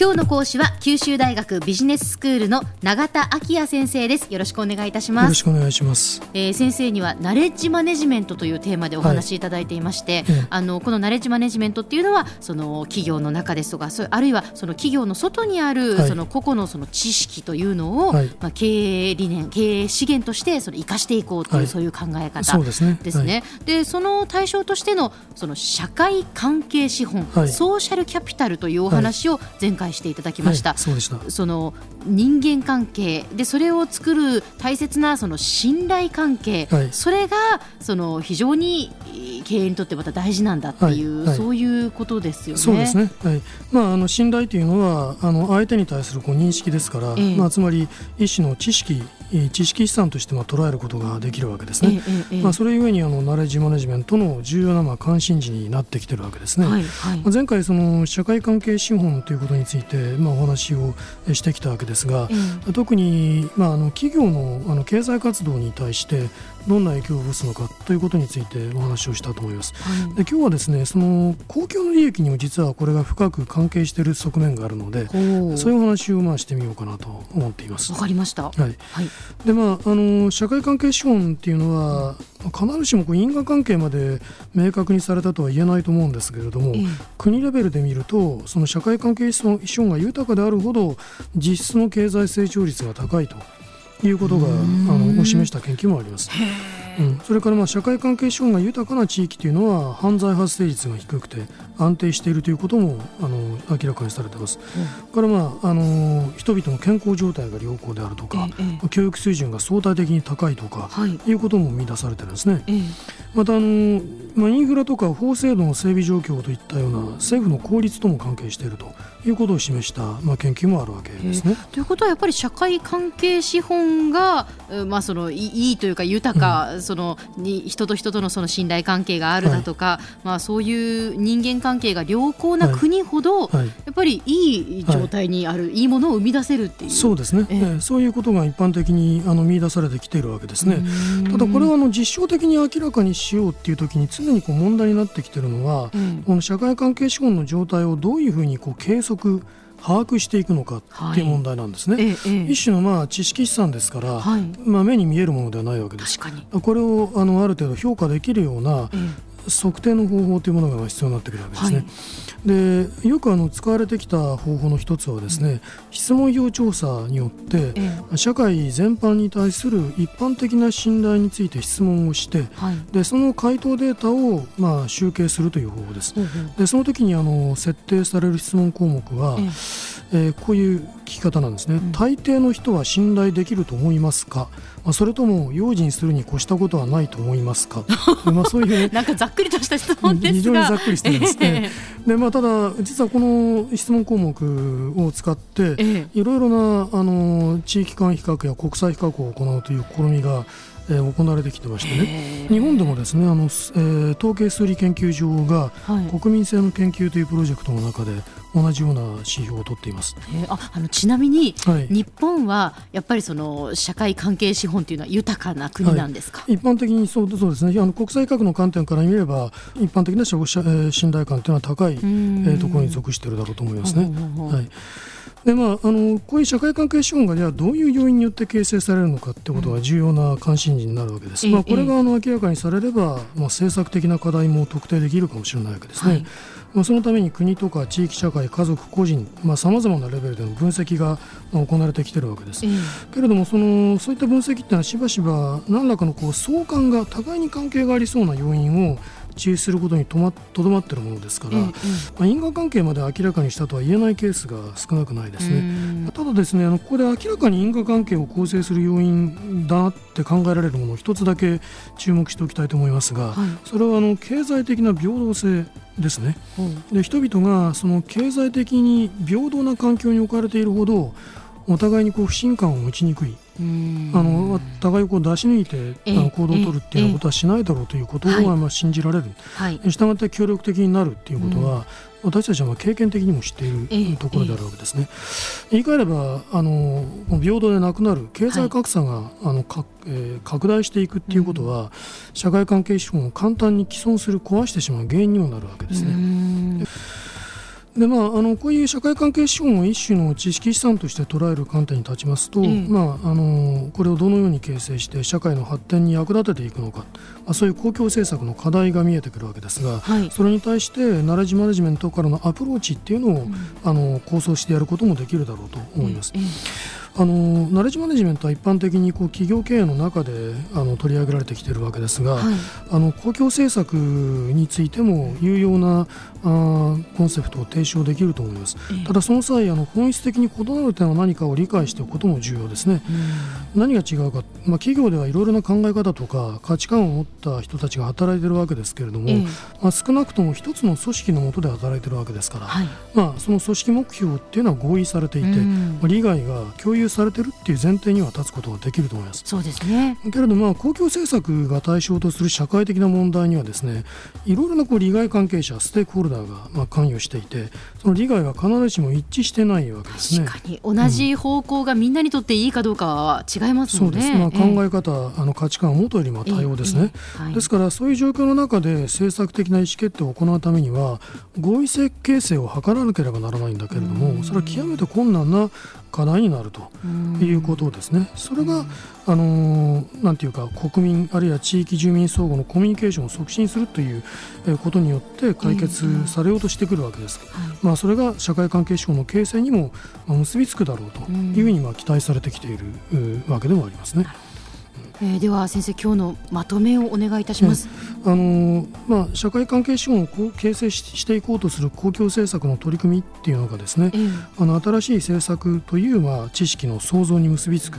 今日の講師は九州大学ビジネススクールの永田昭也先生です。よろしくお願いいたします。よろしくお願いします、えー、先生にはナレッジマネジメントというテーマでお話しいただいていまして、はいあのこのナレッジマネジメントっていうのはその企業の中ですとかそうあるいはその企業の外にある、はい。その個々のその知識というのを、はい。まあ、経営理念経営資源としてその生かしていこうという、はい。そういう考え方ですね。ですね。でその対象としてのその社会関係資本、はい。ソーシャルキャピタルというお話を前回していただきました。はい、そうでしたその人間関係。でそれを作る大切なその信頼関係、はい。それがその非常にえー経営にとってまた大事なんだってい。う、はい。はいそういうことですよね。そうですね、はい。まあ、あの信頼というのはあの相手に対するこう認識ですから、ええ。まあ、つまり一種の知識えー知識資産としてまあ捉えることができるわけですね。ええええまあ、それゆえにあのナレッジマネジメントの重要なまあ関心事になってきてるわけですね。はいはい。まあ前回その社会関係資本ということについてまあお話をえしてきたわけですがええ。特にまああの企業のあの経済活動に対してどんな影響を及ぼすのかということについてお話をしたと思います。はいで今日はですねその公共の利益にも実はこれが深く関係している側面があるのでそういうお話をまあしてみようかなと思っていますわ。かりました。はい、はいでまああの社会関係資本っていうのは必ずしもこう因果関係まで明確にされたとは言えないと思うんですけれども、ええ国レベルで見るとその社会関係資本が豊かであるほど実質の経済成長率が高いということがあんのを示した研究もあります。うん、それからまあ社会関係資本が豊かな地域というのは犯罪発生率が低くて安定しているということもあの明らかにされています。それからまああの人々の健康状態が良好であるとか、えええ教育水準が相対的に高いとか、はい。いうことも見出されてるんですね。ええ。またあの、まあ、インフラとか法制度の整備状況といったような政府の効率とも関係しているということを示した、まあ、研究もあるわけですね。ということはやっぱり社会関係資本が、えーまあ、そのいいいというか豊か、そのに人と人とのその信頼関係があるだとか、まあ、そういう人間関係が良好な国ほど、はいやっぱりいい状態にある、い、いものを生み出せるっていう。そうですね、ええ。ええ。そういうことが一般的にあの見出されてきているわけですね。ただこれはあの実証的に明らかにしようっていう時に常にこう問題になってきているのは、うん。この社会関係資本の状態をどういうふうにこう計測把握していくのかっていう問題なんですね。ええええ。一種のまあ知識資産ですから、はい。まあ、目に見えるものではないわけです。これをあのある程度評価できるようなえ測定の方法というものが必要になってくるわけですね。でよくあの使われてきた方法の一つはですね、質問票調査によってええ。社会全般に対する一般的な信頼について質問をしてはい。でその回答データをまあ集計するという方法です。ほうほう。でその時にあの設定される質問項目は、えええーこういう聞き方なんですね、ん。大抵の人は信頼できると思いますか、まあ、それとも用心するに越したことはないと思いますか？まあそういうね なんかざっくりとした質問ですが。非常にざっくりしてるんですね。え。でまあ、ただ、実はこの質問項目を使って、ええ。いろいろなあの地域間比較や国際比較を行うという試みが、えー行われてきてましてね、ええ日本でもですねあの、すえー統計数理研究所がはい。国民性の研究というプロジェクトの中で同じような指標を取っています。えー。ああのちなみにはい。日本はやっぱりその社会関係資本というのは豊かな国なんですか、一般的にそうそうですね。あの国際比較の観点から見れば一般的な消費者、えー信頼感というのは高い、えん。ーところに属しているだろうと思いますね。はいでまあ、あのこういう社会関係資本がじゃあどういう要因によって形成されるのかってことが重要な関心事になるわけです、うんまあ、これえがあの明らかにされれば、まあ、政策的な課題も特定できるかもしれないわけですね、はい。まあ、そのために国とか地域社会家族個人さまざ、まなレベルでの分析がまあ行われてきているわけです。ええ。けれどもそのそういった分析っていうのはしばしば何らかのこう相関が互いに関係がありそうな要因を抽出することにとまとどまっているものですから、ええまあ、因果関係まで明らかにしたとは言えないケースが少なくないですええね。うん。ただですねあのここで明らかに因果関係を構成する要因だなって考えられるものを一つだけ注目しておきたいと思いますが、はい。それはあの経済的な平等性ですね。で人々がその経済的に平等な環境に置かれているほどお互いにこう不信感を持ちにくい、うん。あの互いをこう出し抜いてええあの行動を取るっていうことはしないだろうということはいがまあ信じられる、はい。したがって協力的になるっていうことは、私たちはまあ経験的にも知っていええるところであるわけですね。言い換えればあの平等でなくなる経済格差が、あのかえー拡大していくっていうことは、社会関係資本を簡単に毀損する壊してしまう原因にもなるわけですうね。んでまあ、あのこういう社会関係資本を一種の知識資産として捉える観点に立ちますと、まあ、あのこれをどのように形成して社会の発展に役立てていくのか、まあ、そういう公共政策の課題が見えてくるわけですが、はい、それに対してナレッジマネジメントからのアプローチっていうのを、うん、あの構想してやることもできるだろうと思います。あのナレッジマネジメントは一般的にこう企業経営の中であの取り上げられてきているわけですが、はい、あの公共政策についても有用なあコンセプトを提唱できると思います、えー、ただその際あの本質的に異なる点は何かを理解しておくことも重要ですね、うん、何が違うか、まあ、企業ではいろいろな考え方とか価値観を持った人たちが働いているわけですけれども、えー、まあ、少なくとも一つの組織の下で働いているわけですから、はい、まあ、その組織目標っていうのは合意されていて、うん、まあ、利害が共有されているっていう前提には立つことができると思います。そうですね。けれどまあ公共政策が対象とする社会的な問題にはですねいろいろなこう利害関係者ステークホルダーがまあ関与していてその利害が必ずしも一致してないわけですね。確かに同じ方向がみんなにとっていいかどうかは違いますね、そうです、まあ、考え。方、えー、あの価値観は元よりも多様ですね、えーはい、ですからそういう状況の中で政策的な意思決定を行うためには合意性形成を図らなければならないんだけれどもそれは極めて困難な課題になるということですね。それが、あのなんていうか国民あるいは地域住民相互のコミュニケーションを促進するということによって解決されようとしてくるわけです。まあ、それが社会関係省の形成にも結びつくだろうというふうにまあ期待されてきているわけでもありますね。えー、では先生今日のまとめをお願いいたします、あのまあ、社会関係資本を形成していこうとする公共政策の取り組みっていうのがですね、えー、あの新しい政策という、まあ、知識の創造に結びつく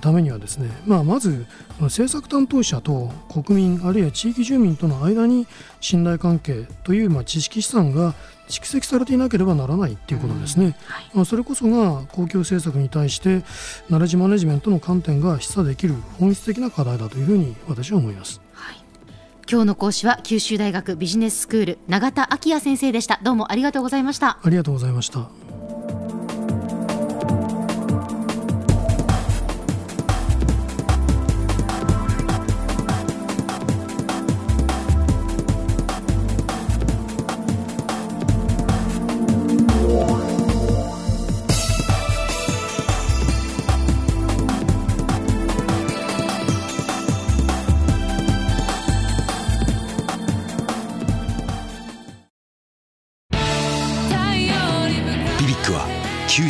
ためにはですね、まあ、まず政策担当者と国民あるいは地域住民との間に信頼関係という、まあ、知識資産が蓄積されていなければならないということですね、うん。はい、まあ、それこそが公共政策に対してナレッジマネジメントの観点が示唆できる本質的な課題だというふうに私は思います。はい。今日の講師は九州大学ビジネススクール永田昭也先生でした。どうもありがとうございました。ありがとうございました